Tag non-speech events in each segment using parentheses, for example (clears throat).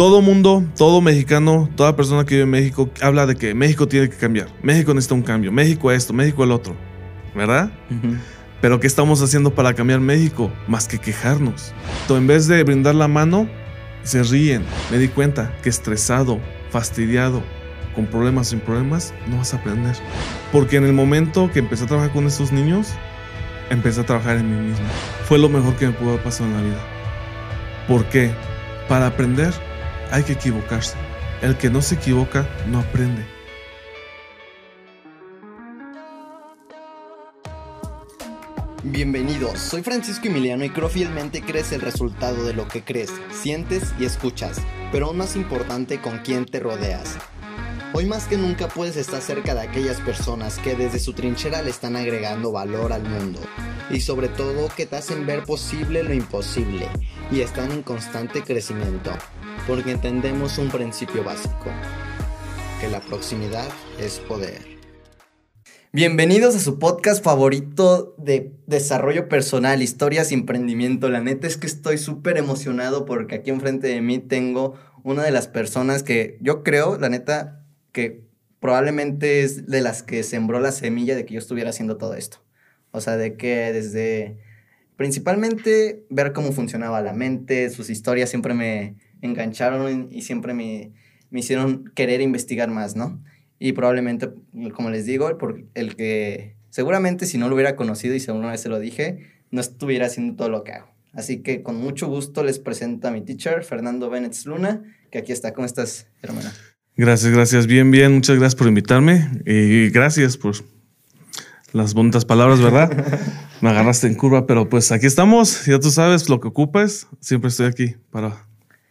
todo mundo, todo mexicano, toda persona que vive en México habla de que México tiene que cambiar. México necesita un cambio. México esto, México el otro. ¿Verdad? Pero ¿qué estamos haciendo para cambiar México? Más que quejarnos. Entonces, en vez de brindar la mano, se ríen. Me di cuenta que estresado, fastidiado, con problemas sin problemas, no vas a aprender. Porque en el momento que empecé a trabajar con esos niños, empecé a trabajar en mí mismo. Fue lo mejor que me pudo haber pasado en la vida. ¿Por qué? Para aprender hay que equivocarse. El que no se equivoca no aprende. Bienvenidos, soy Francisco Emiliano y creo fielmente crees el resultado de lo que crees, sientes y escuchas, pero aún más importante con quién te rodeas. Hoy más que nunca puedes estar cerca de aquellas personas que desde su trinchera le están agregando valor al mundo y sobre todo que te hacen ver posible lo imposible y están en constante crecimiento porque entendemos un principio básico, que la proximidad es poder. Bienvenidos a su podcast favorito de desarrollo personal, historias y emprendimiento. La neta es que estoy súper emocionado porque aquí enfrente de mí tengo una de las personas que yo creo, la neta, que probablemente es de las que sembró la semilla de que yo estuviera haciendo todo esto. O sea, de que desde principalmente ver cómo funcionaba la mente, sus historias siempre me, engancharon y siempre me, me hicieron querer investigar más, ¿no? Y probablemente, como les digo, por el que seguramente si no lo hubiera conocido y según una vez se lo dije, no estuviera haciendo todo lo que hago. Así que con mucho gusto les presento a mi teacher, Fernando Bennett Luna, que aquí está. ¿Cómo estás, hermana? Gracias, gracias. Bien, bien. Muchas gracias por invitarme y gracias por las bonitas palabras, ¿verdad? (laughs) Me agarraste en curva, pero pues aquí estamos. Ya tú sabes lo que ocupes. Siempre estoy aquí para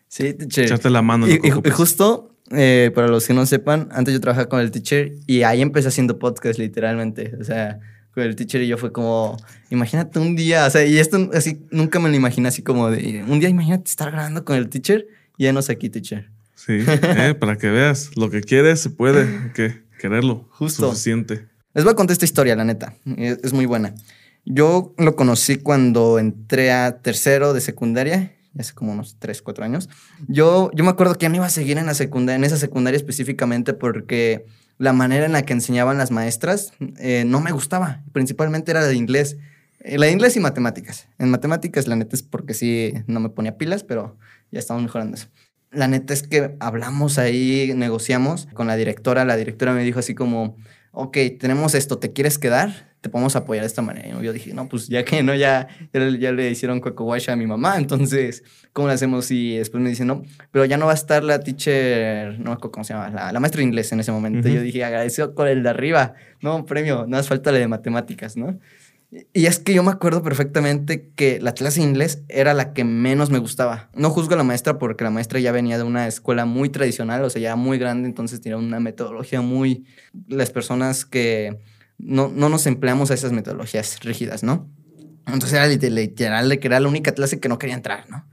Sí, teacher. Echarte la mano. Y, justo, eh, para los que no sepan, antes yo trabajaba con el teacher y ahí empecé haciendo podcast literalmente. O sea, con el teacher y yo fue como, imagínate un día, o sea, y esto así, nunca me lo imaginé así como de, un día imagínate estar grabando con el teacher y ya no sé aquí, teacher. Sí, eh, (laughs) para que veas, lo que quieres se puede, hay que quererlo. Justo. Suficiente. Les voy a contar esta historia, la neta. es muy buena. Yo lo conocí cuando entré a tercero de secundaria hace como unos 3, 4 años. Yo, yo me acuerdo que ya no iba a seguir en la secundaria, en esa secundaria específicamente porque la manera en la que enseñaban las maestras eh, no me gustaba. Principalmente era la de inglés. Eh, la de inglés y matemáticas. En matemáticas, la neta es porque sí no me ponía pilas, pero ya estamos mejorando eso. La neta es que hablamos ahí, negociamos con la directora. La directora me dijo así como, ok, tenemos esto, ¿te quieres quedar? te podemos apoyar de esta manera. Y yo dije, no, pues ya que no, ya, ya, le hicieron cueco a mi mamá, entonces, ¿cómo le hacemos? Y después me dicen, no, pero ya no va a estar la teacher, no me acuerdo cómo se llama, la, maestra de inglés en ese momento. Yo dije, agradecido con el de arriba, no, premio, no hace falta la de matemáticas, ¿no? Y es que yo me acuerdo perfectamente que la clase de inglés era la que menos me gustaba. No juzgo a la maestra porque la maestra ya venía de una escuela muy tradicional, o sea, ya muy grande, entonces tenía una metodología muy... Las personas que no, no nos empleamos a esas metodologías rígidas, ¿no? Entonces era literal de que era la única clase que no quería entrar, ¿no?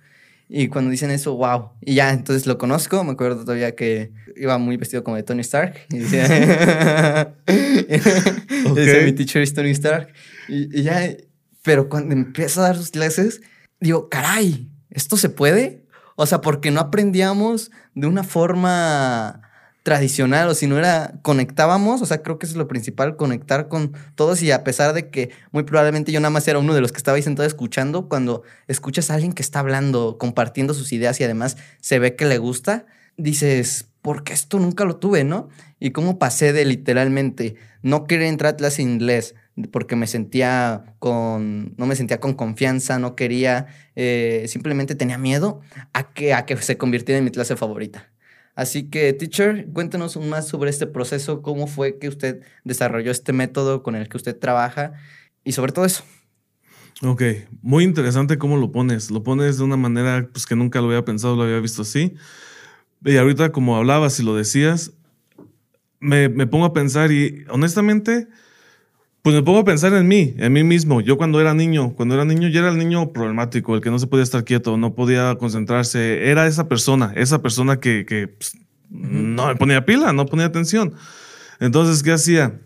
Y cuando dicen eso, wow. Y ya, entonces lo conozco. Me acuerdo todavía que iba muy vestido como de Tony Stark. Y decía, (laughs) (laughs) mi teacher es Tony Stark. Y, y, ya, pero cuando empieza a dar sus clases, digo, caray, ¿esto se puede? O sea, porque no aprendíamos de una forma tradicional o si no era conectábamos, o sea, creo que eso es lo principal, conectar con todos y a pesar de que muy probablemente yo nada más era uno de los que estaba ahí sentado escuchando, cuando escuchas a alguien que está hablando, compartiendo sus ideas y además se ve que le gusta, dices, ¿por qué esto nunca lo tuve, no? Y cómo pasé de literalmente no querer entrar a clase inglés porque me sentía con, no me sentía con confianza, no quería, eh, simplemente tenía miedo a que, a que se convirtiera en mi clase favorita. Así que, teacher, cuéntenos más sobre este proceso, cómo fue que usted desarrolló este método con el que usted trabaja y sobre todo eso. Ok, muy interesante cómo lo pones. Lo pones de una manera pues, que nunca lo había pensado, lo había visto así. Y ahorita como hablabas y lo decías, me, me pongo a pensar y honestamente pues me pongo a pensar en mí, en mí mismo. Yo cuando era niño, cuando era niño, yo era el niño problemático, el que no se podía estar quieto, no podía concentrarse. Era esa persona, esa persona que, que pues, no me ponía pila, no ponía atención. Entonces, ¿qué hacía?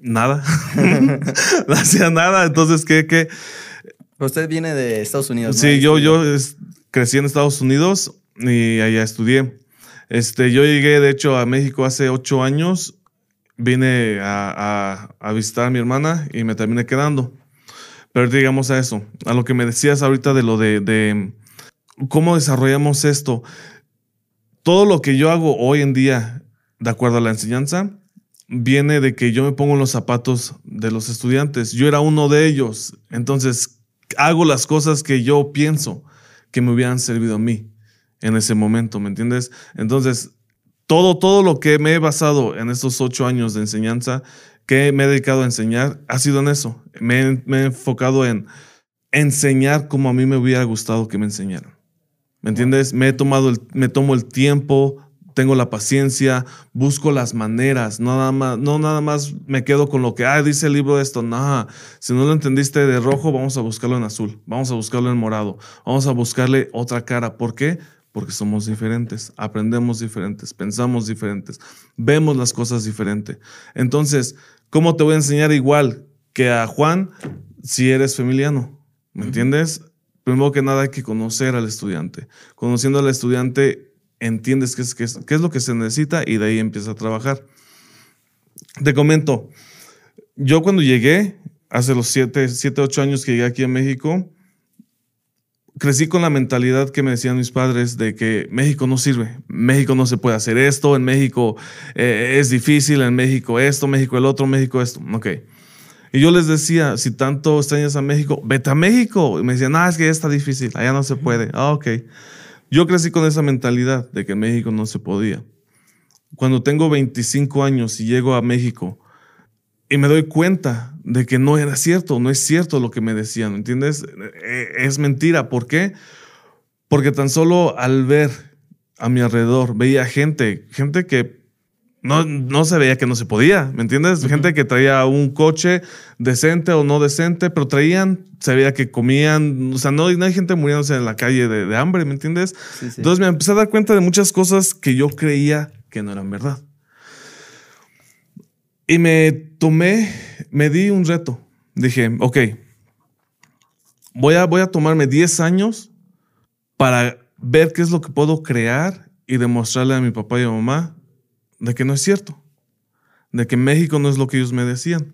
Nada. (laughs) no hacía nada. Entonces, ¿qué? qué? Usted viene de Estados Unidos. Sí, yo, yo crecí en Estados Unidos y allá estudié. Este, yo llegué, de hecho, a México hace ocho años. Vine a, visitar a mi hermana y me terminé quedando. Pero digamos a eso, a lo que me decías ahorita de lo de, de cómo desarrollamos esto. Todo lo que yo hago hoy en día, de acuerdo a la enseñanza, viene de que yo me pongo en los zapatos de los estudiantes. Yo era uno de ellos. Entonces, hago las cosas que yo pienso que me hubieran servido a mí en ese momento, ¿me entiendes? Entonces, todo, todo lo que me he basado en estos ocho años de enseñanza, que me he dedicado a enseñar, ha sido en eso. Me, me he enfocado en enseñar como a mí me hubiera gustado que me enseñaran. ¿Me entiendes? Me he tomado el, me tomo el tiempo, tengo la paciencia, busco las maneras, no nada más, no nada más me quedo con lo que, ah, dice el libro esto, nada, si no lo entendiste de rojo, vamos a buscarlo en azul, vamos a buscarlo en morado, vamos a buscarle otra cara. ¿Por qué? Porque somos diferentes, aprendemos diferentes, pensamos diferentes, vemos las cosas diferente. Entonces, ¿cómo te voy a enseñar igual que a Juan si eres familiano? ¿Me entiendes? Primero que nada hay que conocer al estudiante. Conociendo al estudiante entiendes qué es, qué es, qué es lo que se necesita y de ahí empieza a trabajar. Te comento, yo cuando llegué, hace los 7, 7, 8 años que llegué aquí a México, crecí con la mentalidad que me decían mis padres de que México no sirve, México no se puede hacer esto, en México eh, es difícil, en México esto, México el otro, México esto. Ok. Y yo les decía, si tanto extrañas a México, vete a México. Y me decían, no, es que está difícil, allá no se puede. Ah, ok. Yo crecí con esa mentalidad de que en México no se podía. Cuando tengo 25 años y llego a México y me doy cuenta de que no era cierto, no es cierto lo que me decían, ¿entiendes? Eh, es mentira. ¿Por qué? Porque tan solo al ver a mi alrededor veía gente, gente que no, no se veía que no se podía, ¿me entiendes? Gente que traía un coche decente o no decente, pero traían, se veía que comían, o sea, no, no hay gente muriéndose en la calle de, hambre, ¿me entiendes? Entonces me empecé a dar cuenta de muchas cosas que yo creía que no eran verdad. Y me tomé, me di un reto. Dije, ok, voy a, voy a tomarme 10 años para ver qué es lo que puedo crear y demostrarle a mi papá y a mi mamá de que no es cierto, de que México no es lo que ellos me decían.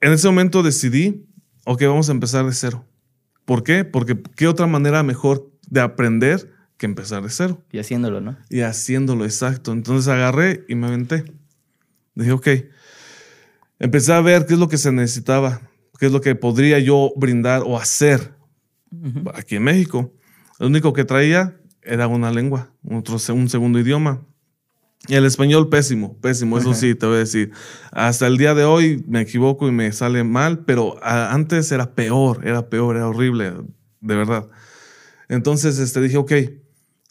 En ese momento decidí, ok, vamos a empezar de cero. ¿Por qué? Porque qué otra manera mejor de aprender que empezar de cero. Y haciéndolo, ¿no? Y haciéndolo, exacto. Entonces agarré y me aventé. Dije, ok. Empecé a ver qué es lo que se necesitaba, qué es lo que podría yo brindar o hacer aquí en México. Lo único que traía era una lengua, otro, un segundo idioma. Y el español pésimo, pésimo, eso sí, te voy a decir. Hasta el día de hoy me equivoco y me sale mal, pero antes era peor, era peor, era horrible, de verdad. Entonces este, dije, ok,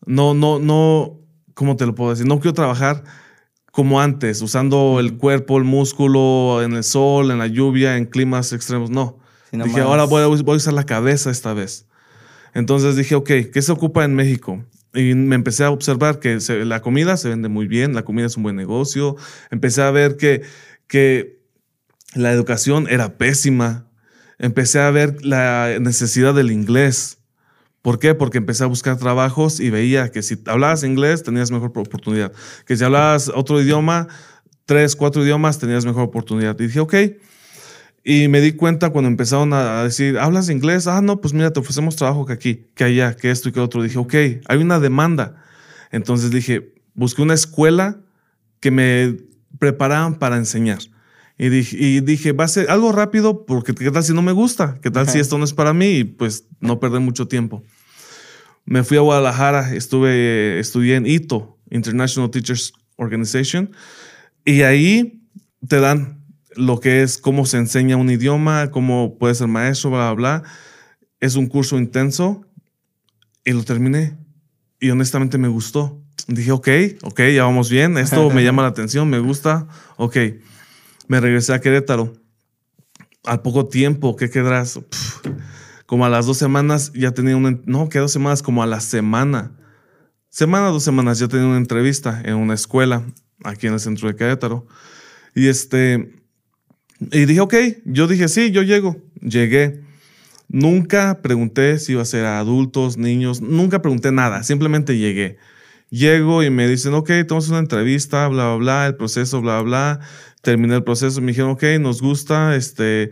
no, no, no, ¿cómo te lo puedo decir? No quiero trabajar como antes, usando el cuerpo, el músculo, en el sol, en la lluvia, en climas extremos, no. dije, ahora voy a, voy a usar la cabeza esta vez. Entonces dije, ok, ¿qué se ocupa en México? Y me empecé a observar que la comida se vende muy bien, la comida es un buen negocio. Empecé a ver que, que la educación era pésima. Empecé a ver la necesidad del inglés. ¿Por qué? Porque empecé a buscar trabajos y veía que si hablabas inglés tenías mejor oportunidad. Que si hablabas otro idioma, tres, cuatro idiomas, tenías mejor oportunidad. Y dije, ok, y me di cuenta cuando empezaron a decir, ¿hablas inglés? Ah, no, pues mira, te ofrecemos trabajo que aquí, que allá, que esto y que otro. Dije, ok, hay una demanda. Entonces dije, busqué una escuela que me prepararan para enseñar. Y dije, y dije, va a ser algo rápido porque qué tal si no me gusta, qué tal si esto no es para mí y pues no perder mucho tiempo. Me fui a Guadalajara, estuve, estudié en ITO, International Teachers Organization, y ahí te dan lo que es cómo se enseña un idioma, cómo puede ser maestro, bla, bla, bla. Es un curso intenso y lo terminé. Y honestamente me gustó. Dije, ok, ok, ya vamos bien. Esto me (laughs) llama la atención, me gusta. Ok. Me regresé a Querétaro. Al poco tiempo, ¿qué quedarás? como a las dos semanas ya tenía una... No, que dos semanas, como a la semana. Semana, dos semanas ya tenía una entrevista en una escuela aquí en el centro de Querétaro. Y este y dije, ok, yo dije, sí, yo llego. Llegué. Nunca pregunté si iba a ser a adultos, niños, nunca pregunté nada, simplemente llegué. Llego y me dicen, ok, tenemos una entrevista, bla, bla, bla, el proceso, bla, bla. Terminé el proceso, me dijeron, ok, nos gusta, este,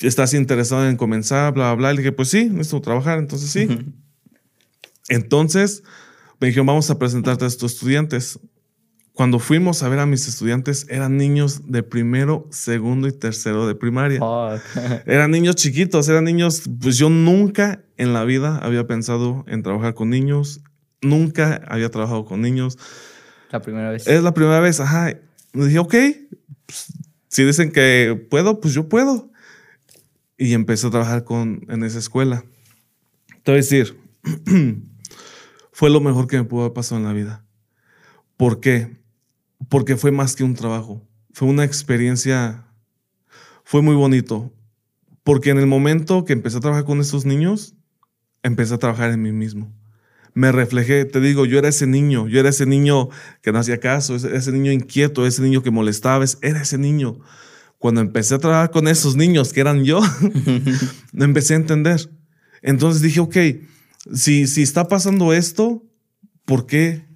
estás interesado en comenzar, bla, bla, bla. Y le dije, pues sí, necesito trabajar, entonces sí. Entonces me dijeron, vamos a presentarte a estos estudiantes. Cuando fuimos a ver a mis estudiantes, eran niños de primero, segundo y tercero de primaria. (laughs) eran niños chiquitos, eran niños, pues yo nunca en la vida había pensado en trabajar con niños, nunca había trabajado con niños. La primera vez. Es la primera vez, ajá. Me dije, ok, pues, si dicen que puedo, pues yo puedo. Y empecé a trabajar con, en esa escuela. Te voy a decir, (clears throat) fue lo mejor que me pudo haber pasado en la vida. ¿Por qué? Porque fue más que un trabajo. Fue una experiencia, fue muy bonito. Porque en el momento que empecé a trabajar con esos niños, empecé a trabajar en mí mismo. Me reflejé, te digo, yo era ese niño, yo era ese niño que no hacía caso, ese, niño inquieto, ese niño que molestaba, era ese niño. Cuando empecé a trabajar con esos niños que eran yo, (laughs) empecé a entender. Entonces dije, ok, si, si está pasando esto, ¿por qué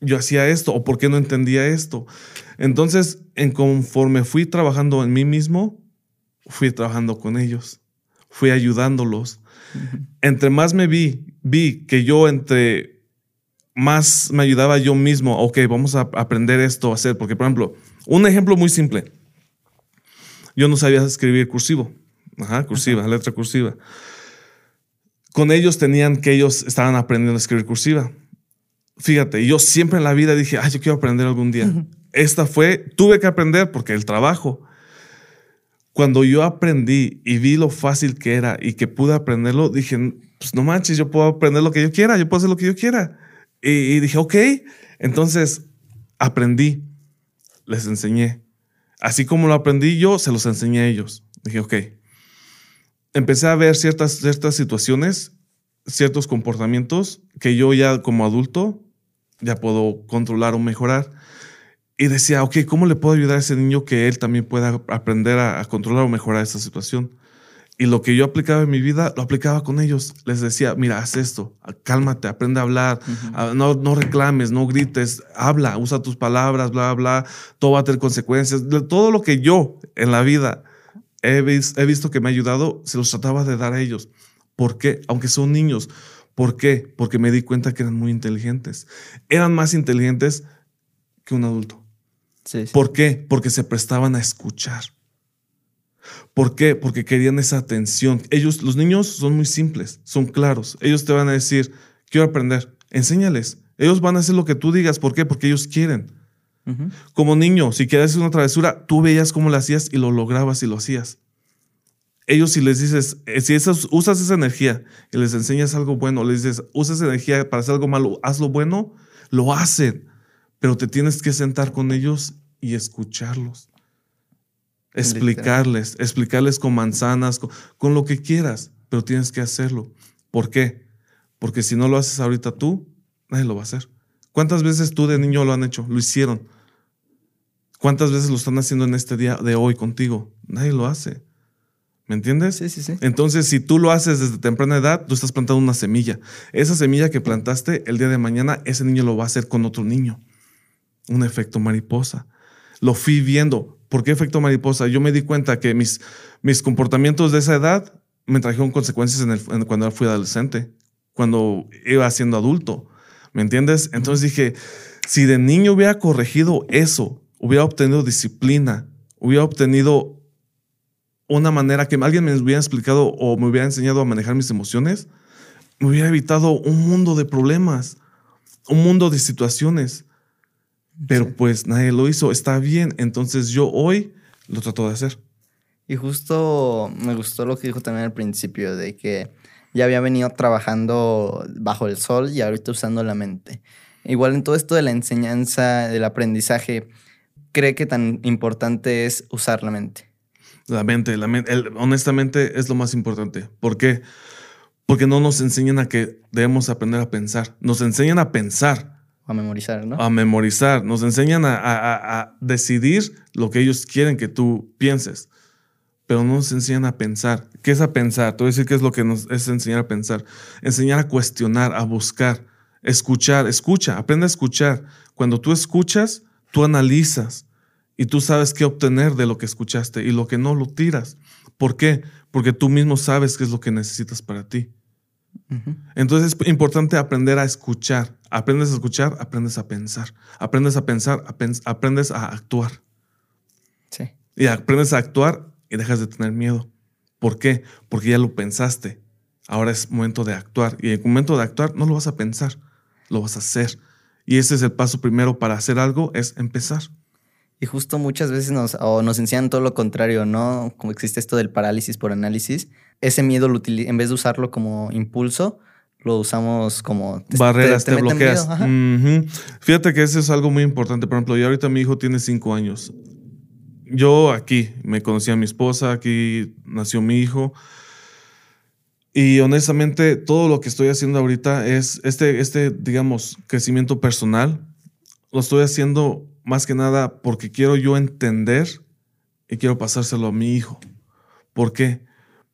yo hacía esto o por qué no entendía esto? Entonces, en conforme fui trabajando en mí mismo, fui trabajando con ellos, fui ayudándolos. Entre más me vi, vi que yo entre más me ayudaba yo mismo, ok, vamos a aprender esto a hacer, porque por ejemplo, un ejemplo muy simple, yo no sabía escribir cursivo, ajá, cursiva, letra cursiva con ellos tenían que ellos estaban aprendiendo a escribir cursiva. Fíjate, yo siempre en la vida dije, ay, yo quiero aprender algún día. Esta fue, tuve que aprender porque el trabajo. Cuando yo aprendí y vi lo fácil que era y que pude aprenderlo, dije, pues no manches, yo puedo aprender lo que yo quiera, yo puedo hacer lo que yo quiera. Y, dije, ok, entonces aprendí, les enseñé. Así como lo aprendí yo, se los enseñé a ellos. Dije, ok, empecé a ver ciertas, ciertas situaciones, ciertos comportamientos que yo ya como adulto ya puedo controlar o mejorar. Y decía, ok, ¿cómo le puedo ayudar a ese niño que él también pueda aprender a, controlar o mejorar esa situación? Y lo que yo aplicaba en mi vida, lo aplicaba con ellos. Les decía, mira, haz esto, cálmate, aprende a hablar, ah, no, no reclames, no grites, habla, usa tus palabras, bla, bla, todo va a tener consecuencias. Todo lo que yo en la vida he, visto que me ha ayudado, se los trataba de dar a ellos. ¿Por qué? Aunque son niños. ¿Por qué? Porque me di cuenta que eran muy inteligentes. Eran más inteligentes que un adulto. ¿Por qué? Porque se prestaban a escuchar. ¿Por qué? Porque querían esa atención. Ellos, los niños son muy simples, son claros. Ellos te van a decir, quiero aprender, enséñales. Ellos van a hacer lo que tú digas. ¿Por qué? Porque ellos quieren. Como niño, si quieres hacer una travesura, tú veías cómo lo hacías y lo lograbas y lo hacías. Ellos si les dices, eh, si usas esa energía y les enseñas algo bueno, les dices, usa esa energía para hacer algo malo, haz lo bueno, lo hacen. Pero te tienes que sentar con ellos y escucharlos. Explicarles, explicarles con manzanas, con, con lo que quieras, pero tienes que hacerlo. ¿Por qué? Porque si no lo haces ahorita tú, nadie lo va a hacer. ¿Cuántas veces tú de niño lo han hecho? Lo hicieron. ¿Cuántas veces lo están haciendo en este día de hoy contigo? Nadie lo hace. ¿Me entiendes? Sí, sí, sí. Entonces, si tú lo haces desde temprana edad, tú estás plantando una semilla. Esa semilla que plantaste el día de mañana, ese niño lo va a hacer con otro niño. Un efecto mariposa. Lo fui viendo. ¿Por qué efecto mariposa? Yo me di cuenta que mis, mis comportamientos de esa edad me trajeron consecuencias en el, cuando fui adolescente, cuando iba siendo adulto. ¿Me entiendes? Entonces dije, si de niño hubiera corregido eso, hubiera obtenido disciplina, hubiera obtenido una manera que alguien me hubiera explicado o me hubiera enseñado a manejar mis emociones, me hubiera evitado un mundo de problemas, un mundo de situaciones. Pero pues nadie lo hizo, está bien, entonces yo hoy lo trato de hacer. Y justo me gustó lo que dijo también al principio, de que ya había venido trabajando bajo el sol y ahorita usando la mente. Igual en todo esto de la enseñanza, del aprendizaje, cree que tan importante es usar la mente? La mente, la mente honestamente es lo más importante. ¿Por qué? Porque no nos enseñan a que debemos aprender a pensar. Nos enseñan a pensar. A memorizar, ¿no? A memorizar. Nos enseñan a, decidir lo que ellos quieren que tú pienses. pero no nos enseñan a pensar. ¿Qué es a pensar? Te voy a decir qué es lo que nos es enseñar a pensar. Enseñar a cuestionar, a buscar, escuchar. Escucha, aprende a escuchar. Cuando tú escuchas, tú analizas y tú sabes qué obtener de lo que escuchaste y lo que no lo tiras. ¿Por qué? Porque tú mismo sabes qué es lo que necesitas para ti. Entonces es importante aprender a escuchar. Aprendes a escuchar, aprendes a pensar. Aprendes a pensar, aprendes a actuar. Sí. Y aprendes a actuar y dejas de tener miedo. ¿Por qué? Porque ya lo pensaste. Ahora es momento de actuar. Y en el momento de actuar no lo vas a pensar, lo vas a hacer. Y ese es el paso primero para hacer algo, es empezar. Y justo muchas veces nos, o nos enseñan todo lo contrario, ¿no? Como existe esto del parálisis por análisis. Ese miedo, lo en vez de usarlo como impulso, lo usamos como... Barreras, te, bloqueas. Fíjate que eso es algo muy importante. Por ejemplo, yo ahorita mi hijo tiene cinco años. Yo aquí me conocí a mi esposa, aquí nació mi hijo. Y honestamente, todo lo que estoy haciendo ahorita es este, este, digamos, crecimiento personal. Lo estoy haciendo más que nada porque quiero yo entender y quiero pasárselo a mi hijo. ¿Por qué?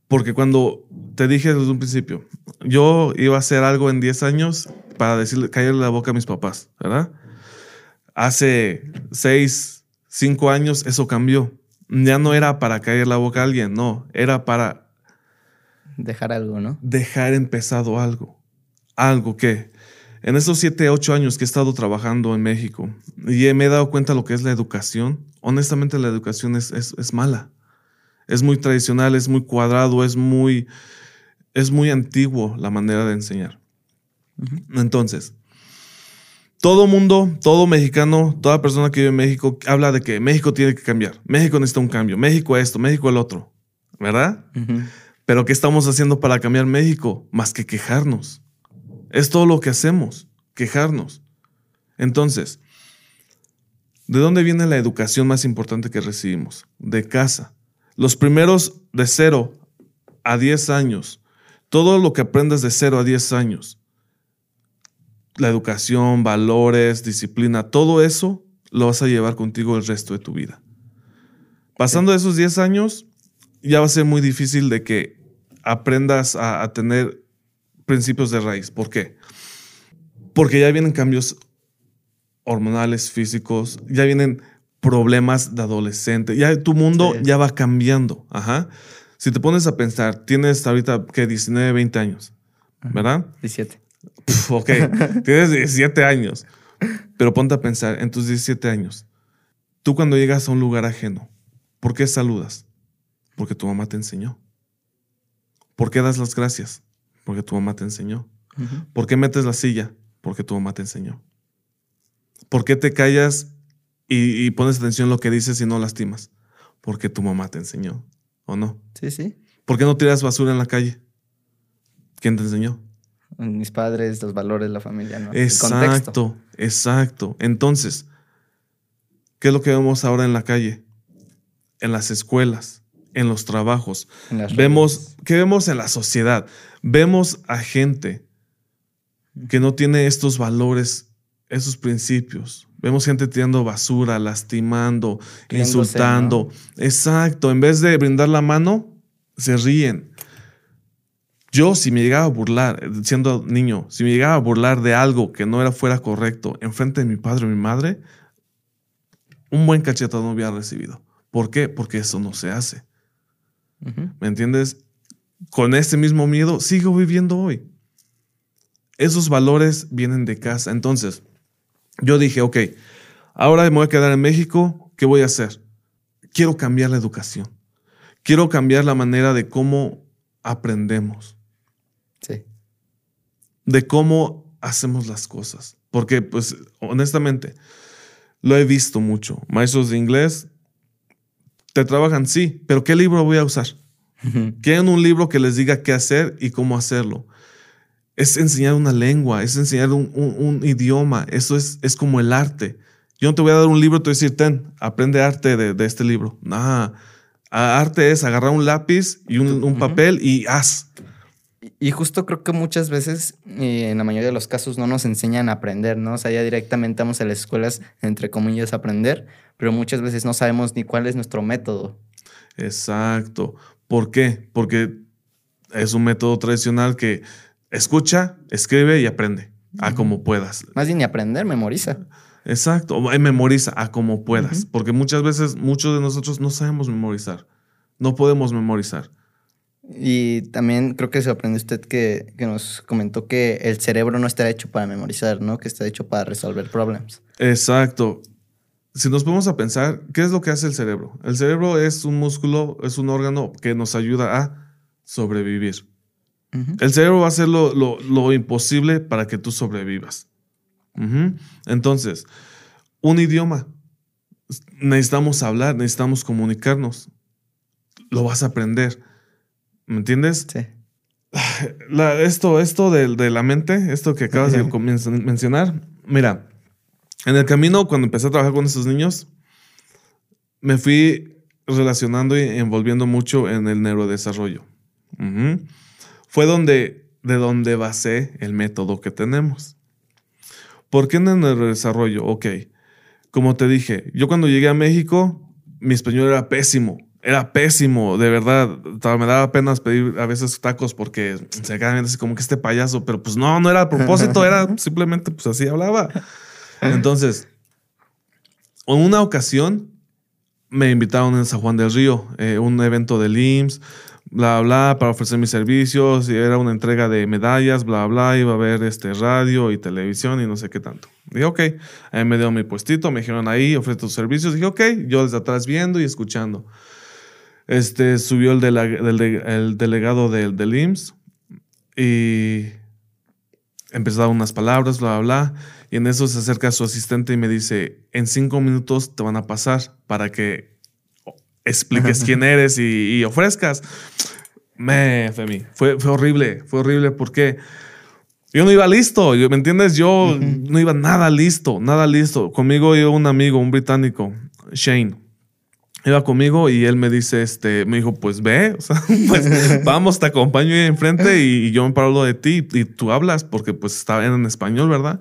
Porque cuando te dije desde un principio, yo iba a hacer algo en 10 años para decirle, caerle la boca a mis papás, ¿verdad? Hace 6, 5 años eso cambió. Ya no era para caer la boca a alguien, no, era para... Dejar algo, ¿no? Dejar empezado algo. Algo que en esos siete, ocho años que he estado trabajando en México y me he dado cuenta de lo que es la educación, honestamente la educación es, es, mala. Es muy tradicional, es muy cuadrado, es muy, es muy antiguo la manera de enseñar. Entonces, todo mundo, todo mexicano, toda persona que vive en México habla de que México tiene que cambiar. México necesita un cambio. México esto, México el otro. ¿Verdad? Pero ¿qué estamos haciendo para cambiar México? Más que quejarnos. Es todo lo que hacemos, quejarnos. Entonces, ¿de dónde viene la educación más importante que recibimos? De casa. Los primeros de 0 a 10 años, todo lo que aprendes de 0 a 10 años, la educación, valores, disciplina, todo eso lo vas a llevar contigo el resto de tu vida. Pasando esos 10 años, ya va a ser muy difícil de que aprendas a, a tener principios de raíz. ¿Por qué? Porque ya vienen cambios hormonales, físicos, ya vienen problemas de adolescente, ya tu mundo ya va cambiando. Ajá. Si te pones a pensar, tienes ahorita que 19, 20 años, ¿verdad? 17. ok, (laughs) tienes 17 años. Pero ponte a pensar, en tus 17 años, tú cuando llegas a un lugar ajeno, ¿por qué saludas? Porque tu mamá te enseñó. ¿Por qué das las gracias? Porque tu mamá te enseñó. ¿Por qué metes la silla? Porque tu mamá te enseñó. ¿Por qué te callas y, pones atención en lo que dices y no lastimas? Porque tu mamá te enseñó. ¿O no? Sí, sí. ¿Por qué no tiras basura en la calle? ¿Quién te enseñó? Mis padres, los valores, la familia, ¿no? Exacto, exacto. Entonces, ¿qué es lo que vemos ahora en la calle? En las escuelas, en los trabajos. vemos, ¿qué vemos en la sociedad? Vemos a gente que no tiene estos valores, esos principios. Vemos gente tirando basura, lastimando, insultando. Exacto. En vez de brindar la mano, se ríen. Yo, si me llegaba a burlar, siendo niño, si me llegaba a burlar de algo que no era fuera correcto en frente de mi padre o mi madre, un buen cachetado no hubiera recibido. ¿Por qué? Porque eso no se hace. ¿Me entiendes? Con ese mismo miedo sigo viviendo hoy. Esos valores vienen de casa. Entonces, yo dije, ok, ahora me voy a quedar en México, ¿qué voy a hacer? Quiero cambiar la educación. Quiero cambiar la manera de cómo aprendemos. Sí. De cómo hacemos las cosas. Porque, pues, honestamente, lo he visto mucho. Maestros de inglés te trabajan, sí, pero ¿qué libro voy a usar? Quieren un libro que les diga qué hacer y cómo hacerlo. Es enseñar una lengua, es enseñar un, idioma, eso es, es, como el arte. Yo no te voy a dar un libro, te voy a decir, ten, aprende arte de, este libro. Nah, arte es agarrar un lápiz y un, papel y haz. Y justo creo que muchas veces, en la mayoría de los casos, no nos enseñan a aprender, ¿no? O sea, ya directamente vamos a las escuelas, entre comillas, a aprender, pero muchas veces no sabemos ni cuál es nuestro método. Exacto. ¿Por qué? Porque es un método tradicional que escucha, escribe y aprende a como puedas. Más bien ni aprender, memoriza. Exacto, memoriza a como puedas, porque muchas veces muchos de nosotros no sabemos memorizar, no podemos memorizar. Y también creo que se aprendió usted que, que, nos comentó que el cerebro no está hecho para memorizar, ¿no? Que está hecho para resolver problemas. Exacto. Si nos ponemos a pensar, ¿qué es lo que hace el cerebro? El cerebro es un músculo, es un órgano que nos ayuda a sobrevivir. El cerebro va a hacer lo, lo, imposible para que tú sobrevivas. Entonces, un idioma. Necesitamos hablar, necesitamos comunicarnos. Lo vas a aprender. ¿Me entiendes? Sí. esto esto de, de, la mente, esto que acabas de mencionar, mira, en el camino, cuando empecé a trabajar con esos niños, me fui relacionando y envolviendo mucho en el neurodesarrollo. Fue donde, de donde basé el método que tenemos. ¿Por qué en el neurodesarrollo? Ok, como te dije, yo cuando llegué a México, mi español era pésimo. Era pésimo, de verdad. Me daba pena pedir a veces tacos porque se quedaban así como que este payaso, pero pues no, no era a propósito, era (laughs) simplemente pues así hablaba. Entonces, en una ocasión me invitaron en San Juan del Río, eh, un evento del IMSS, bla, bla, para ofrecer mis servicios, y era una entrega de medallas, bla, bla, iba a haber este radio y televisión y no sé qué tanto. Dije, ok, ahí me dio mi puestito, me dijeron ahí, ofrece tus servicios. Dije, ok, yo desde atrás viendo y escuchando. Este, subió el, el delegado del, del IMSS y empezó a dar unas palabras, bla, bla, bla. Y en eso se acerca su asistente y me dice, en cinco minutos te van a pasar para que expliques (laughs) quién eres y, ofrezcas. Me, Femi, fue, fue horrible, fue horrible porque yo no iba listo, ¿me entiendes? Yo no iba nada listo, nada listo. Conmigo iba un amigo, un británico, Shane. Iba conmigo y él me dice, este, me dijo, pues ve, (laughs) pues vamos, te acompaño ahí enfrente y, yo me paro de ti y, tú hablas porque pues estaba en español, ¿verdad?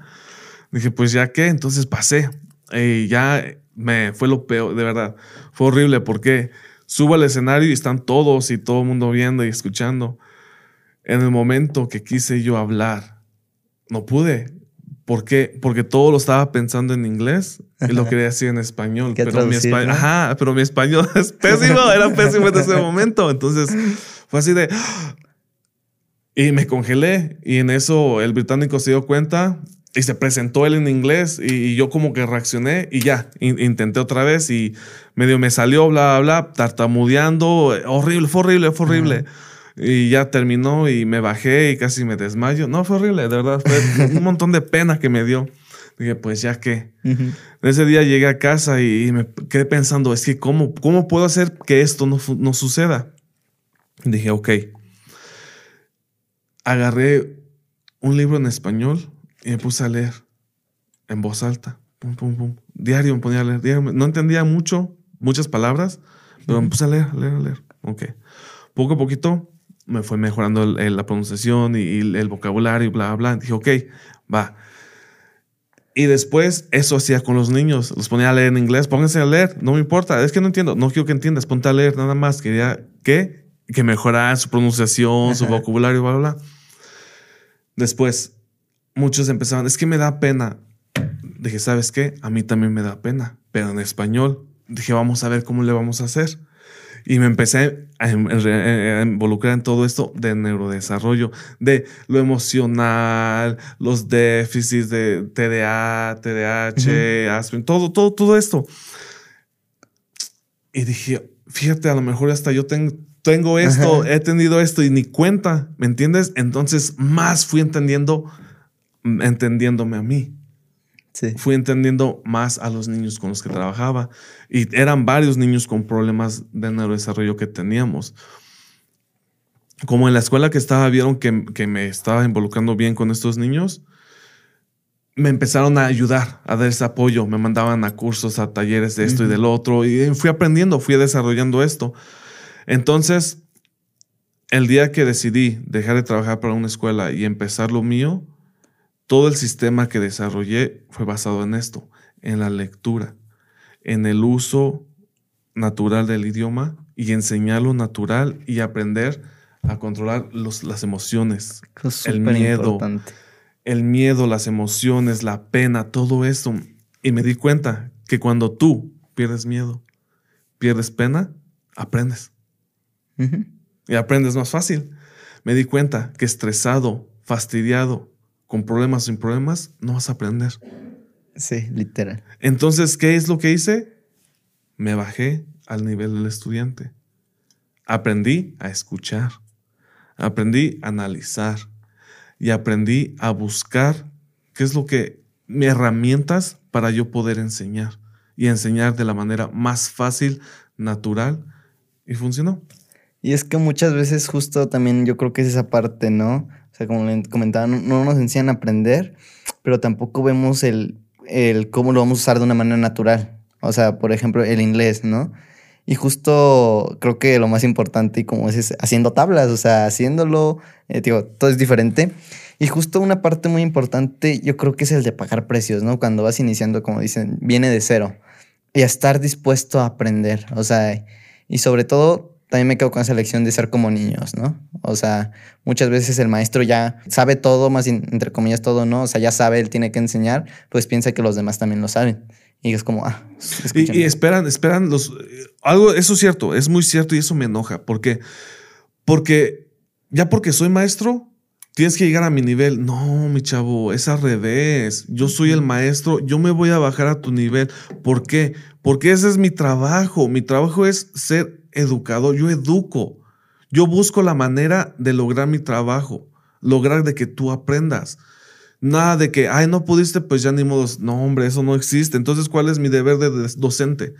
Dije, pues ya qué, entonces pasé. Y ya me fue lo peor, de verdad. Fue horrible porque subo al escenario y están todos y todo el mundo viendo y escuchando. En el momento que quise yo hablar, no pude. ¿Por qué? Porque todo lo estaba pensando en inglés y lo quería decir en español. Pero mi, español, ajá, pero mi español (laughs) es pésimo, era pésimo en ese momento. Entonces fue así de... Y me congelé y en eso el británico se dio cuenta y se presentó él en inglés y, yo como que reaccioné y ya, intenté otra vez y medio me salió, bla, bla, bla, tartamudeando, horrible, fue horrible, fue horrible. Y ya terminó y me bajé y casi me desmayo. No, fue horrible, de verdad, fue (laughs) un montón de pena que me dio. Dije, pues ya que. Ese día llegué a casa y, me quedé pensando, es que ¿cómo, cómo puedo hacer que esto no, no suceda? dije, ok. Agarré un libro en español y me puse a leer en voz alta. Pum, pum, pum. Diario me ponía a leer. No entendía mucho, muchas palabras, pero me puse a leer, a leer, a leer. Ok. Poco a poquito me fue mejorando la pronunciación y, el vocabulario y bla, bla. Dije, ok, va. Y después eso hacía con los niños. Los ponía a leer en inglés. Pónganse a leer. No me importa. Es que no entiendo. No quiero que entiendas. Ponte a leer nada más. Quería que, que mejorara su pronunciación, su vocabulario, bla, bla, bla. Después muchos empezaban, es que me da pena. Dije, ¿sabes qué? A mí también me da pena, pero en español. Dije, vamos a ver cómo le vamos a hacer. Y me empecé a, involucrar en todo esto de neurodesarrollo, de lo emocional, los déficits de TDA, TDAH, todo, todo, todo esto. Y dije, fíjate, a lo mejor hasta yo tengo, tengo esto, he tenido esto y ni cuenta, ¿me entiendes? Entonces más fui entendiendo entendiéndome a mí. Fui entendiendo más a los niños con los que trabajaba. Y eran varios niños con problemas de neurodesarrollo que teníamos. Como en la escuela que estaba, vieron que, que me estaba involucrando bien con estos niños, me empezaron a ayudar, a dar ese apoyo. Me mandaban a cursos, a talleres de esto y del otro. Y fui aprendiendo, fui desarrollando esto. Entonces, el día que decidí dejar de trabajar para una escuela y empezar lo mío, todo el sistema que desarrollé fue basado en esto, en la lectura, en el uso natural del idioma y enseñarlo natural y aprender a controlar los, las emociones, el miedo, el miedo, las emociones, la pena, todo eso. Y me di cuenta que cuando tú pierdes miedo, pierdes pena, aprendes. Y aprendes más fácil. Me di cuenta que estresado, fastidiado, con problemas sin problemas, no vas a aprender. Sí, literal. Entonces, ¿qué es lo que hice? Me bajé al nivel del estudiante. Aprendí a escuchar. Aprendí a analizar. Y aprendí a buscar qué es lo que, mis herramientas para yo poder enseñar. Y enseñar de la manera más fácil, natural. Y funcionó. Y es que muchas veces justo también yo creo que es esa parte, ¿no? Sea, como le comentaba, no, nos enseñan a aprender, pero tampoco vemos el, el cómo lo vamos a usar de una manera natural. O sea, por ejemplo, el inglés, ¿no? Y justo creo que lo más importante, y como es, haciendo tablas, o sea, haciéndolo, eh, digo, todo es diferente. Y justo una parte muy importante, yo creo que es el de pagar precios, ¿no? Cuando vas iniciando, como dicen, viene de cero. Y a estar dispuesto a aprender, o sea, y sobre todo también me quedo con esa lección de ser como niños, ¿no? O sea, muchas veces el maestro ya sabe todo, más entre comillas todo, ¿no? O sea, ya sabe, él tiene que enseñar, pues piensa que los demás también lo saben. Y es como, ah. Y, y, esperan, esperan los. Algo, eso es cierto, es muy cierto y eso me enoja. porque Porque ya porque soy maestro, tienes que llegar a mi nivel. No, mi chavo, es al revés. Yo soy el maestro, yo me voy a bajar a tu nivel. ¿Por qué? Porque ese es mi trabajo. Mi trabajo es ser educador, yo educo. Yo busco la manera de lograr mi trabajo, lograr de que tú aprendas. Nada de que, ay, no pudiste, pues ya ni modo. No, hombre, eso no existe. Entonces, ¿cuál es mi deber de docente?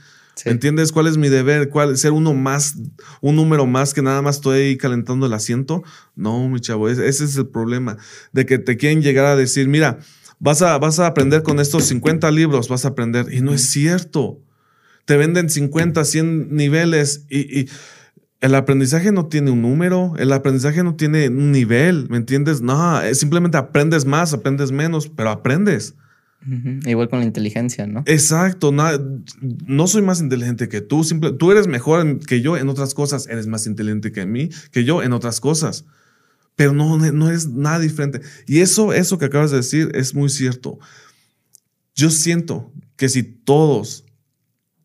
¿Entiendes cuál es mi deber? ¿Cuál ser uno más, un número más que nada más estoy calentando el asiento? No, mi chavo, ese, es el problema. De que te quieren llegar a decir, mira, vas a, vas a aprender con estos 50 libros, vas a aprender. Y no es cierto te venden 50, 100 niveles y, el aprendizaje no tiene un número, el aprendizaje no tiene un nivel, ¿me entiendes? No, simplemente aprendes más, aprendes menos, pero aprendes. Igual con la inteligencia, ¿no? Exacto, no, no soy más inteligente que tú, simple, tú eres mejor que yo en otras cosas, eres más inteligente que mí, que yo en otras cosas, pero no, no es nada diferente. Y eso, eso que acabas de decir es muy cierto. Yo siento que si todos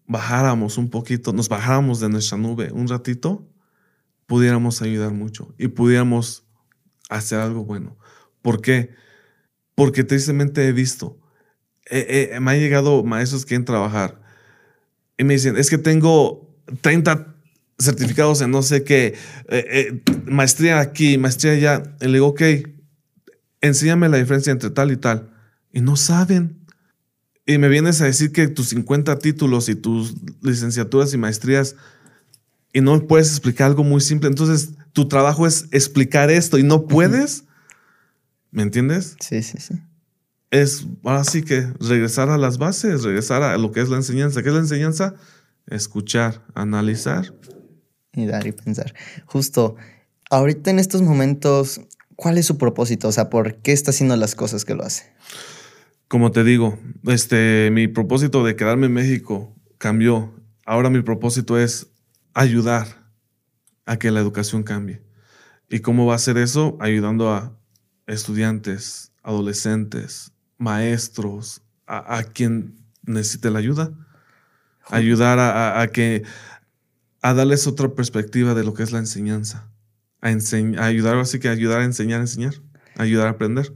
bajáramos un poquito, nos bajáramos de nuestra nube un ratito, pudiéramos ayudar mucho y pudiéramos hacer algo bueno. ¿Por qué? Porque tristemente he visto, me han llegado maestros que quieren trabajar y me dicen, es que tengo 30 certificados en no sé qué, eh, eh, maestría aquí, maestría allá. Y le digo, ok, enséñame la diferencia entre tal y tal. Y no saben. Y me vienes a decir que tus 50 títulos y tus licenciaturas y maestrías y no puedes explicar algo muy simple. Entonces, tu trabajo es explicar esto y no puedes. ¿Me entiendes? Sí, sí, sí. Es ahora sí que regresar a las bases, regresar a lo que es la enseñanza. ¿Qué es la enseñanza? Escuchar, analizar. Y dar y pensar. Justo, ahorita en estos momentos, ¿cuál es su propósito? O sea, ¿por qué está haciendo las cosas que lo hace? Como te digo, este, mi propósito de quedarme en México cambió. Ahora mi propósito es ayudar a que la educación cambie. ¿Y cómo va a ser eso? Ayudando a estudiantes, adolescentes, maestros, a, quien necesite la ayuda. Ayudar a, que a darles otra perspectiva de lo que es la enseñanza. A, a ayudar, así que ayudar a enseñar, a enseñar, ayudar a aprender.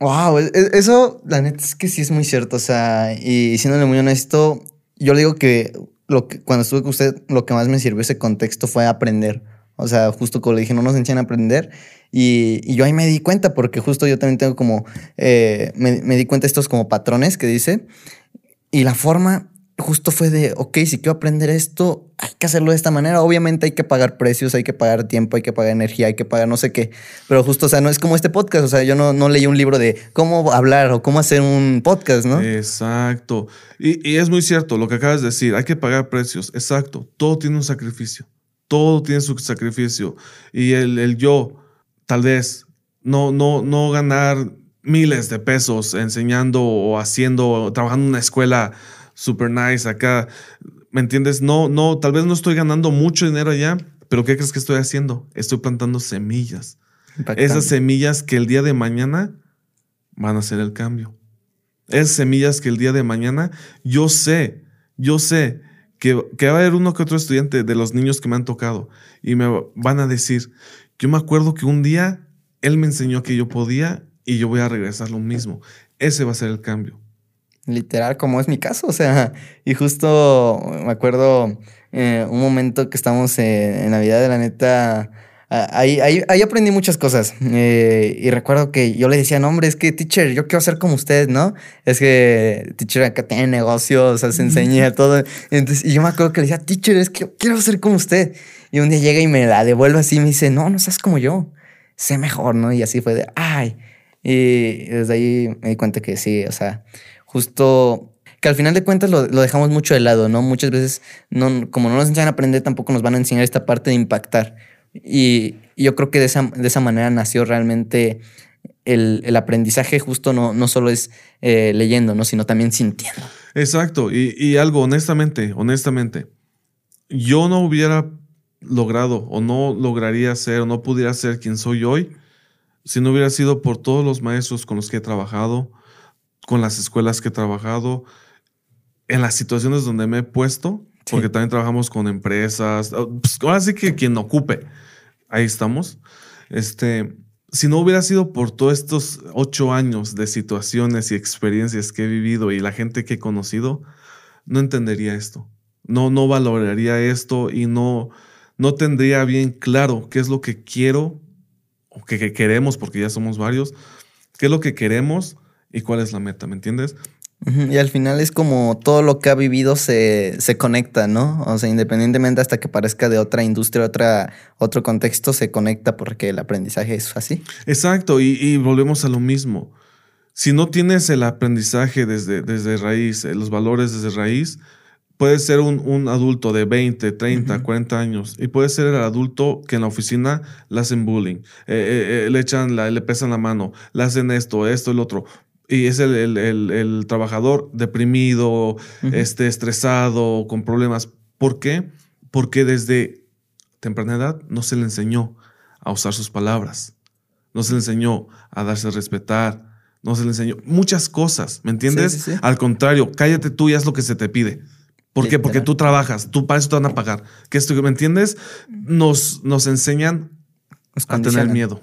Wow, e, e, eso, la neta es que sí es muy cierto. O sea, y siéndole muy honesto, yo le digo que, lo que cuando estuve con usted, lo que más me sirvió ese contexto fue aprender. O sea, justo como le dije, no nos enseñan a aprender. Y, y yo ahí me di cuenta, porque justo yo también tengo como, eh, me, me, di cuenta de estos como patrones que dice. Y la forma justo fue de, ok, si quiero aprender esto, hay que hacerlo de esta manera. Obviamente hay que pagar precios, hay que pagar tiempo, hay que pagar energía, hay que pagar no sé qué. Pero justo, o sea, no es como este podcast. O sea, yo no, no leí un libro de cómo hablar o cómo hacer un podcast, ¿no? Exacto. Y, y, es muy cierto lo que acabas de decir. Hay que pagar precios. Exacto. Todo tiene un sacrificio. Todo tiene su sacrificio. Y el, el yo, tal vez, no, no, no ganar miles de pesos enseñando o haciendo, o trabajando en una escuela super nice acá. ¿Me entiendes? No, no, tal vez no estoy ganando mucho dinero allá, pero ¿qué crees que estoy haciendo? Estoy plantando semillas. Esas semillas que el día de mañana van a ser el cambio. Esas semillas que el día de mañana yo sé, yo sé que, va a haber uno que otro estudiante de los niños que me han tocado y me van a decir, yo me acuerdo que un día él me enseñó que yo podía y yo voy a regresar lo mismo. Ese va a ser el cambio. Literal, como es mi caso, o sea, (laughs) y justo me acuerdo eh, un momento que estamos en Navidad de la neta, Ahí, ahí, ahí, aprendí muchas cosas. Eh, y recuerdo que yo le decía, no, hombre, es que, teacher, yo quiero ser como usted, ¿no? Es que, teacher, acá tiene negocios, o sea, se enseña todo. Entonces, y yo me acuerdo que le decía, teacher, es que yo quiero ser como usted. Y un día llega y me la devuelve así y me dice, no, no seas como yo, sé mejor, ¿no? Y así fue de, ay. Y desde ahí me di cuenta que sí, o sea, justo que al final de cuentas lo, lo, dejamos mucho de lado, ¿no? Muchas veces, no, como no nos enseñan a aprender, tampoco nos van a enseñar esta parte de impactar. Y yo creo que de esa, de esa manera nació realmente el, el, aprendizaje justo no, no solo es eh, leyendo, ¿no? sino también sintiendo. Exacto. Y, y, algo, honestamente, honestamente, yo no hubiera logrado o no lograría ser o no pudiera ser quien soy hoy si no hubiera sido por todos los maestros con los que he trabajado, con las escuelas que he trabajado, en las situaciones donde me he puesto porque también trabajamos con empresas. Ah, pues, ahora sí que quien ocupe, ahí estamos. Este, si no hubiera sido por todos estos ocho años de situaciones y experiencias que he vivido y la gente que he conocido, no entendería esto. No, no valoraría esto y no, no tendría bien claro qué es lo que quiero o que queremos, porque ya somos varios, qué es lo que queremos y cuál es la meta, ¿me entiendes? Y al final es como todo lo que ha vivido se, se, conecta, ¿no? O sea, independientemente hasta que parezca de otra industria, otra, otro contexto, se conecta porque el aprendizaje es así. Exacto, y, y volvemos a lo mismo. Si no tienes el aprendizaje desde, desde raíz, eh, los valores desde raíz, puedes ser un, un adulto de 20, 30, 40 años y puedes ser el adulto que en la oficina le hacen bullying, eh, eh, le echan, la, le pesan la mano, le hacen esto, esto, el otro y es el, trabajador deprimido, este, estresado, con problemas. ¿Por qué? Porque desde temprana edad no se le enseñó a usar sus palabras, no se le enseñó a darse a respetar, no se le enseñó muchas cosas, ¿me entiendes? Al contrario, cállate tú y haz lo que se te pide. ¿Por qué? Porque tú trabajas, tú para eso te van a pagar. ¿Qué esto, ¿Me entiendes? Nos, nos enseñan a tener miedo.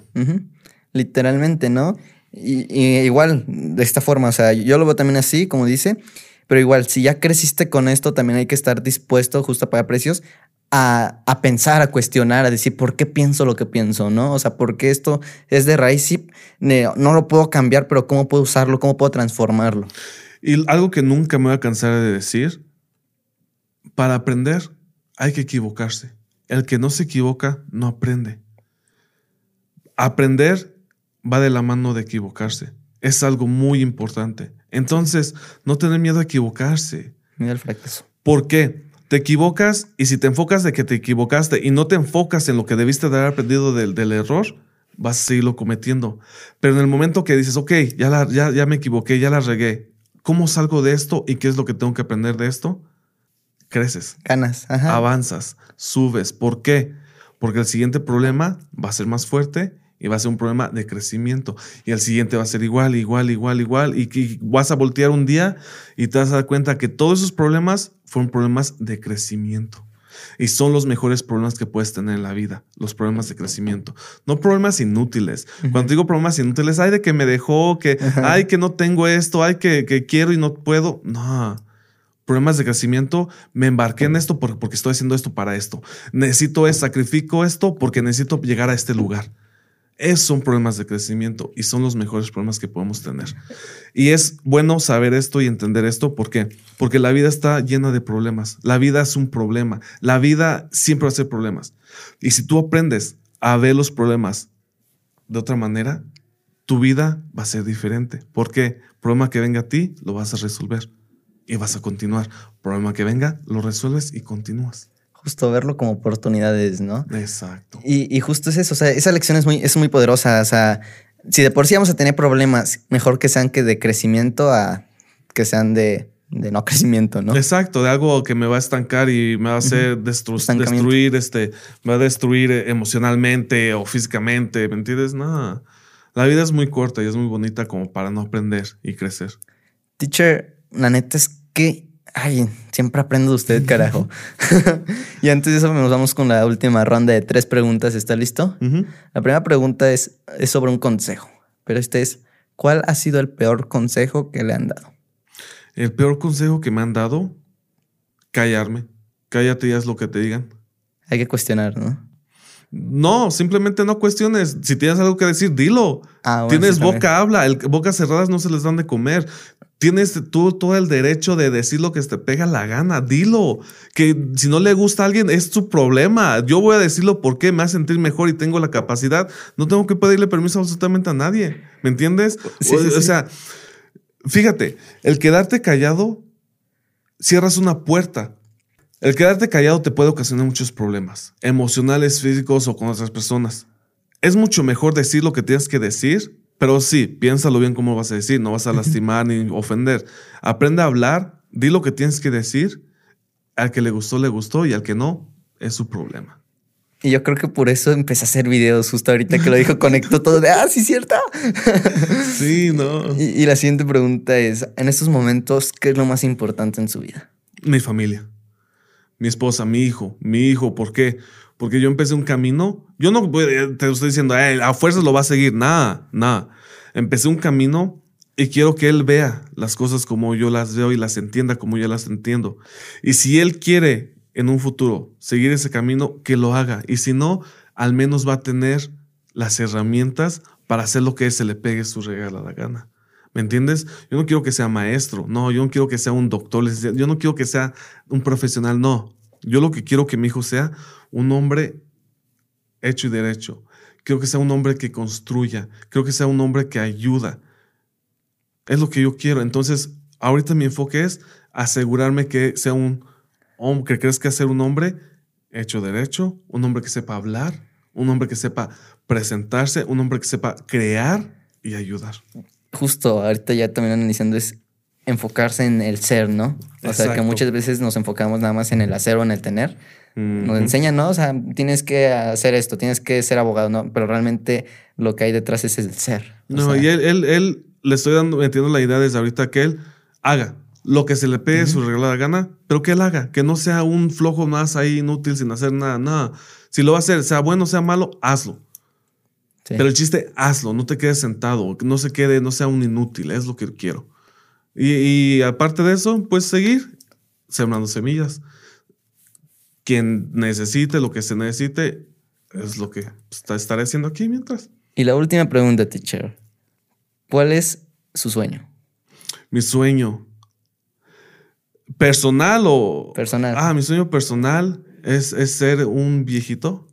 Literalmente, ¿no? Y, igual, de esta forma, o sea, yo lo veo también así, como dice, pero igual, si ya creciste con esto, también hay que estar dispuesto justo a pagar precios a, a, pensar, a cuestionar, a decir por qué pienso lo que pienso, ¿no? O sea, por qué esto es de raíz y no lo puedo cambiar, pero cómo puedo usarlo, cómo puedo transformarlo. Y algo que nunca me voy a cansar de decir, para aprender hay que equivocarse. El que no se equivoca no aprende. Aprender va de la mano de equivocarse. Es algo muy importante. Entonces, no tener miedo a equivocarse. Miedo al fracaso. ¿Por qué? Te equivocas y si te enfocas de que te equivocaste y no te enfocas en lo que debiste de haber aprendido del, del error, vas a seguirlo cometiendo. Pero en el momento que dices, ok, ya, la, ya, ya me equivoqué, ya la regué, ¿cómo salgo de esto y qué es lo que tengo que aprender de esto? Creces. Ganas. Avanzas, subes. ¿Por qué? Porque el siguiente problema va a ser más fuerte y va a ser un problema de crecimiento. Y el siguiente va a ser igual, igual, igual, igual. Y, vas a voltear un día y te vas a dar cuenta que todos esos problemas fueron problemas de crecimiento. Y son los mejores problemas que puedes tener en la vida, los problemas de crecimiento. No problemas inútiles. Cuando digo problemas inútiles, ay de que me dejó, que, ay que no tengo esto, ay que, que quiero y no puedo. No problemas de crecimiento, me embarqué en esto porque, porque estoy haciendo esto para esto. Necesito sacrifico esto porque necesito llegar a este lugar. Esos son problemas de crecimiento y son los mejores problemas que podemos tener. Y es bueno saber esto y entender esto. ¿Por qué? Porque la vida está llena de problemas. La vida es un problema. La vida siempre va a ser problemas. Y si tú aprendes a ver los problemas de otra manera, tu vida va a ser diferente. ¿Por qué? Problema que venga a ti, lo vas a resolver y vas a continuar. Problema que venga, lo resuelves y continúas justo verlo como oportunidades, ¿no? Exacto. Y, justo es eso, o sea, esa lección es muy, es muy poderosa, o sea, si de por sí vamos a tener problemas, mejor que sean que de crecimiento a que sean de de no (laughs) crecimiento, ¿no? Exacto, de algo que me va a estancar y me va a hacer destruir, este, me va a destruir emocionalmente o físicamente, ¿me entiendes? No, la vida es muy corta y es muy bonita como para no aprender y crecer. Teacher, la neta es que, ay, siempre aprendo de usted, carajo. (laughs) (laughs) y antes de eso nos vamos con la última ronda de tres preguntas, ¿está listo? La primera pregunta es, es sobre un consejo, pero este es, ¿cuál ha sido el peor consejo que le han dado? El peor consejo que me han dado, callarme. Cállate y haz lo que te digan. Hay que cuestionar, ¿no? No, simplemente no cuestiones. Si tienes algo que decir, dilo. Ah, tienes boca, habla. El, bocas cerradas no se les dan de comer. Tienes tú todo el derecho de decir lo que te pega la gana. Dilo. Que si no le gusta a alguien, es su problema. Yo voy a decirlo porque me hace sentir mejor y tengo la capacidad. No tengo que pedirle permiso absolutamente a nadie. ¿Me entiendes? o sea, Fíjate, el quedarte callado, cierras una puerta. El quedarte callado te puede ocasionar muchos problemas, emocionales, físicos o con otras personas. Es mucho mejor decir lo que tienes que decir, pero sí, piénsalo bien cómo vas a decir, no vas a lastimar ni ofender. Aprende a hablar, di lo que tienes que decir, al que le gustó, le gustó y al que no, es su problema. Y yo creo que por eso empecé a hacer videos. Justo ahorita que lo dijo, conectó todo de, ah, sí, cierto. (laughs) Sí, no. Y, la siguiente pregunta es, en estos momentos, ¿qué es lo más importante en su vida? Mi familia, mi esposa, mi hijo, mi hijo. ¿Por qué? Porque yo empecé un camino. Yo no te estoy diciendo, a fuerzas lo va a seguir. Nada, nada. Empecé un camino y quiero que él vea las cosas como yo las veo y las entienda como yo las entiendo. Y si él quiere en un futuro seguir ese camino, que lo haga. Y si no, al menos va a tener las herramientas para hacer lo que se le pegue su regala la gana. ¿Me entiendes? Yo no quiero que sea maestro, no, yo no quiero que sea un doctor, yo no quiero que sea un profesional, no. Yo lo que quiero que mi hijo sea un hombre hecho y derecho. Quiero que sea un hombre que construya, quiero que sea un hombre que ayuda. Es lo que yo quiero. Entonces, ahorita mi enfoque es asegurarme que sea un que crees que ser un hombre hecho derecho, un hombre que sepa hablar, un hombre que sepa presentarse, un hombre que sepa crear y ayudar. Justo, ahorita ya también diciendo es enfocarse en el ser, ¿no? O sea, que muchas veces nos enfocamos nada más en el hacer o en el tener. Nos enseñan, ¿no? O sea, tienes que hacer esto, tienes que ser abogado, ¿no? Pero realmente lo que hay detrás es el ser. No, y él, él, él, le estoy dando, metiendo la idea desde ahorita que él haga lo que se le pegue su regalada gana, pero que él haga, que no sea un flojo más ahí inútil sin hacer nada, nada. Si lo va a hacer, sea bueno, sea malo, hazlo. Pero el chiste, hazlo, no te quedes sentado, no se quede, no sea un inútil, es lo que quiero. Y, aparte de eso, pues seguir sembrando semillas. Quien necesite lo que se necesite, es lo que estaré haciendo aquí mientras. Y la última pregunta, teacher. ¿Cuál es su sueño? Mi sueño ¿Personal o...? Personal. Ah, mi sueño personal es, ser un viejito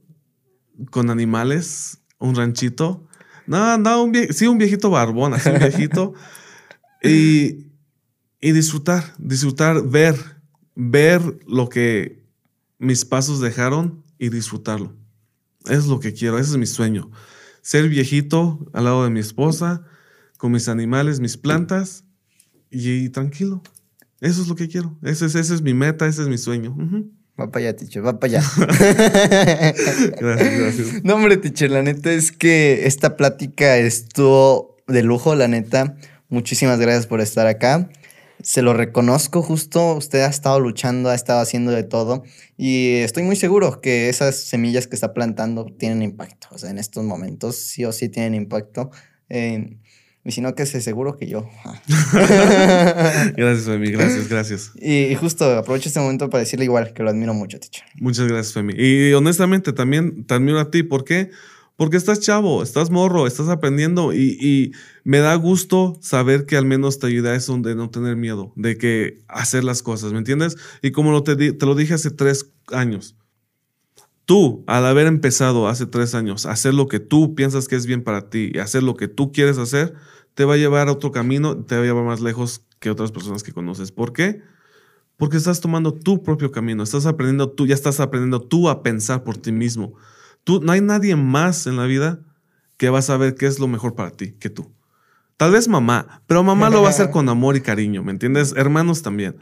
con animales, un ranchito. No, no, un sí, un viejito barbón, así un viejito. (laughs) y, y disfrutar, disfrutar, ver, ver lo que mis pasos dejaron y disfrutarlo. Es lo que quiero, ese es mi sueño. Ser viejito al lado de mi esposa, con mis animales, mis plantas y tranquilo. Eso es lo que quiero. Ese es, ese es mi meta, ese es mi sueño. Va para allá, teacher, va para allá. (laughs) (laughs) gracias, gracias. No, hombre, teacher, la neta es que esta plática estuvo de lujo, la neta. Muchísimas gracias por estar acá. Se lo reconozco justo, usted ha estado luchando, ha estado haciendo de todo y estoy muy seguro que esas semillas que está plantando tienen impacto. O sea, en estos momentos sí o sí tienen impacto. Eh, y si no, que se seguro que yo. (laughs) gracias, Femi. Gracias, gracias. Y, justo aprovecho este momento para decirle igual que lo admiro mucho, teacher. Muchas gracias, Femi. Y honestamente también te admiro a ti. ¿Por qué? Porque estás chavo, estás morro, estás aprendiendo y, me da gusto saber que al menos te ayuda a eso de no tener miedo, de que hacer las cosas, ¿me entiendes? Y como lo te, te lo dije hace tres años, tú, al haber empezado hace tres años a hacer lo que tú piensas que es bien para ti y hacer lo que tú quieres hacer, te va a llevar a otro camino, te va a llevar más lejos que otras personas que conoces. ¿Por qué? Porque estás tomando tu propio camino, estás aprendiendo tú, ya estás aprendiendo tú a pensar por ti mismo. Tú, no hay nadie más en la vida que va a saber qué es lo mejor para ti que tú. Tal vez mamá, pero mamá lo va a hacer con amor y cariño, ¿me entiendes? Hermanos también.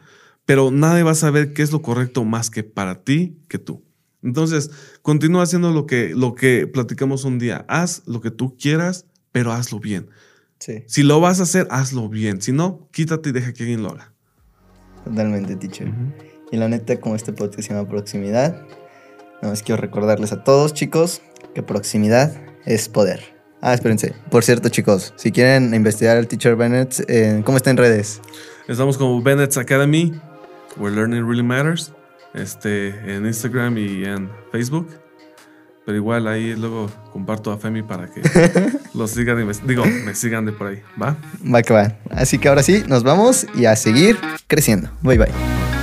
Pero nadie va a saber qué es lo correcto más que para ti que tú. Entonces, continúa haciendo lo que, lo que platicamos un día. Haz lo que tú quieras, pero hazlo bien. Sí. Si lo vas a hacer, hazlo bien. Si no, quítate y deja que alguien lo haga. Totalmente, teacher. Y la neta, como este podcast se llama Proximidad, nada más quiero recordarles a todos, chicos, que proximidad es poder. Ah, espérense. Por cierto, chicos, si quieren investigar al Teacher Bennett, eh, ¿cómo está en redes? Estamos como Bennett's Academy, where learning really matters. Este, en Instagram y en Facebook. Pero igual ahí luego comparto a Femi para que (laughs) los sigan y me, digo, me sigan de por ahí. ¿Va? Va que va. Así que ahora sí, nos vamos y a seguir creciendo. Bye bye.